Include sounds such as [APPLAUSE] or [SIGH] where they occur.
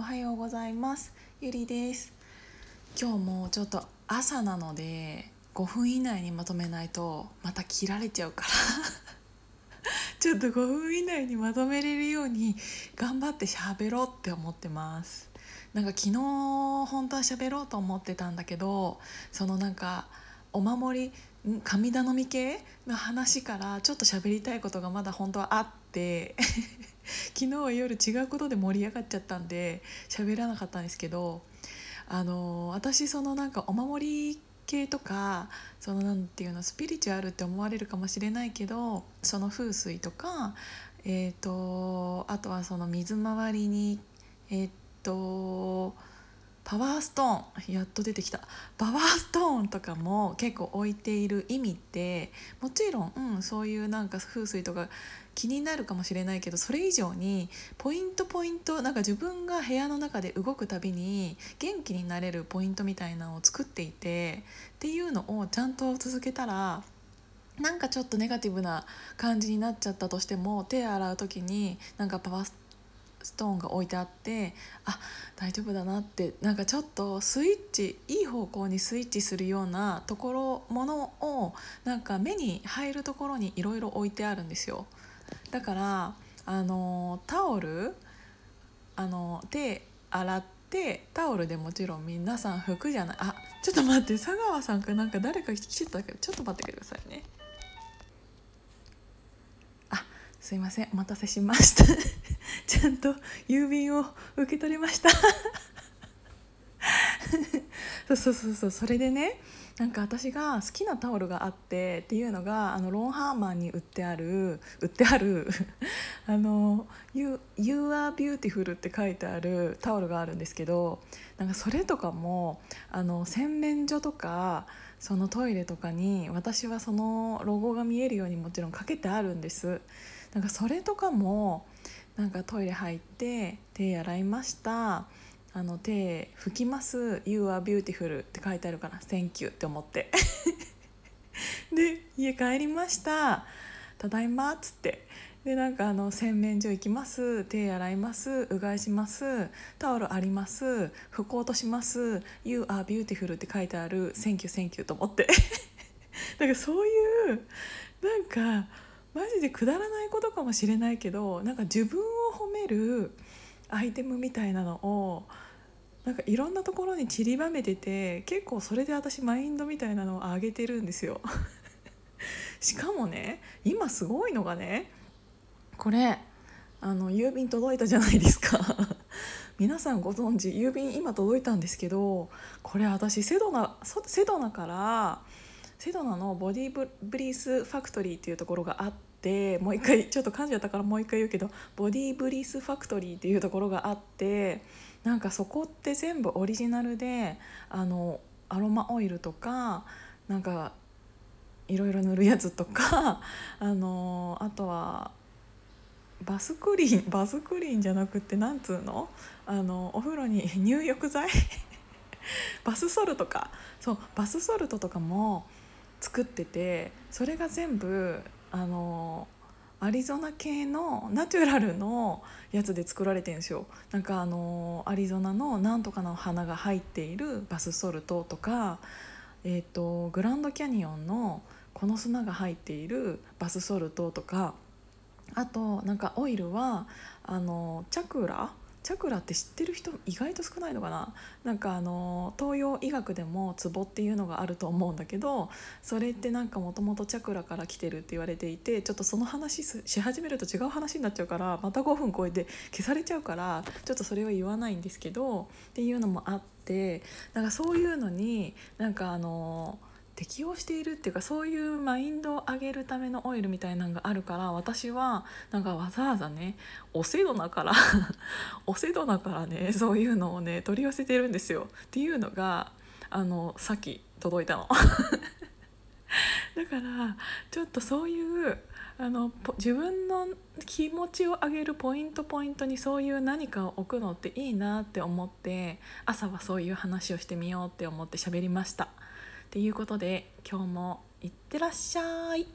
おはようございます。ゆりです。今日もちょっと朝なので5分以内にまとめないとまた切られちゃうから。[LAUGHS] ちょっと5分以内にまとめれるように頑張って喋ろうって思ってます。なんか昨日本当は喋ろうと思ってたんだけどそのなんかお守り神頼み系の話からちょっと喋りたいことがまだ本当はあって。昨日は夜違うことで盛り上がっちゃったんで喋らなかったんですけどあの私そのなんかお守り系とかそのなんていうのスピリチュアルって思われるかもしれないけどその風水とか、えーと、あとはその水回りにえっ、ー、とパワーストーンやっと出てきた。パワーストーンとかも結構置いている意味ってもちろん、うん、そういうなんか風水とか気になるかもしれないけどそれ以上にポイントポイントなんか自分が部屋の中で動くたびに元気になれるポイントみたいなのを作っていてっていうのをちゃんと続けたらなんかちょっとネガティブな感じになっちゃったとしても手洗う時になんかパワースストーンが置いてあってあ大丈夫だなってなんかちょっとスイッチいい方向にスイッチするようなところものをなんか目に入るところにいろいろ置いてあるんですよ。だからあのタオルあの手洗ってタオルでもちろん皆さん拭くじゃないあちょっと待って佐川さんかなんか誰か来てたけどちょっと待ってくださいねすいませんお待たせしました。[LAUGHS] ちゃんと郵便を受け取りました。[LAUGHS] そうそうそうそうそれでねなんか私が好きなタオルがあってっていうのがあのロンハーマンに売ってある売ってある [LAUGHS] あの you,「You are beautiful」って書いてあるタオルがあるんですけどなんかそれとかもあの洗面所とかそのトイレとかに私はそのロゴが見えるようにもちろんかけてあるんです。なんかそれとかもなんかトイレ入って手洗いました。あの手拭きます「You are beautiful」って書いてあるから「Thank you」って思って。[LAUGHS] で家帰りました「ただいま」っつって。でなんかあの洗面所行きます手洗いますうがいしますタオルあります拭こうとします「You are beautiful」って書いてある「Thank you thank you」と思って。[LAUGHS] だかそういうなんかマジでくだらないことかもしれないけどなんか自分を褒めるアイテムみたいなのをなんかいろんなところに散りばめてて結構それで私マインドみたいなのを上げてるんですよ。[LAUGHS] しかもね今すごいのがねこれあの郵便届いたじゃないですか。[LAUGHS] 皆さんご存知郵便今届いたんですけどこれ私セドナセドナからセドナのボディブリースファクトリーっていうところがあってもう一回ちょっと噛んじゃったからもう一回言うけどボディブリースファクトリーっていうところがあってなんかそこって全部オリジナルであのアロマオイルとかなんかいろいろ塗るやつとかあのあとはバスクリーンバスクリーンじゃなくてなんつうの？あのお風呂に [LAUGHS] 入浴剤？[LAUGHS] バスソルトか。そうバスソルトとかも作っててそれが全部あのアリゾナ系のナチュラルのやつで作られてるんですよ。なんかあのアリゾナのなんとかの花が入っているバスソルトとか、えーと、グランドキャニオンのこの砂が入っているバスソルトとかあとなんかオイルはあのチャクラ？チャクラって知ってる人意外と少ないのかな？なんかあの東洋医学でもツボっていうのがあると思うんだけどそれってなんかもともとチャクラから来てるって言われていてちょっとその話し始めると違う話になっちゃうからまた5分超えて消されちゃうからちょっとそれは言わないんですけどっていうのもあってなんかそういうのになんかあの。適応しているっていうかそういうマインドを上げるためのオイルみたいなのがあるから私はなんかわざわざねおセドナから [LAUGHS] おセドナからねそういうのをね取り寄せてるんですよっていうのがあのさっき届いたの [LAUGHS] だからちょっとそういうあの自分の気持ちを上げるポイントポイントにそういう何かを置くのっていいなって思って朝はそういう話をしてみようって思って喋りました。っていうことで今日もいってらっしゃい。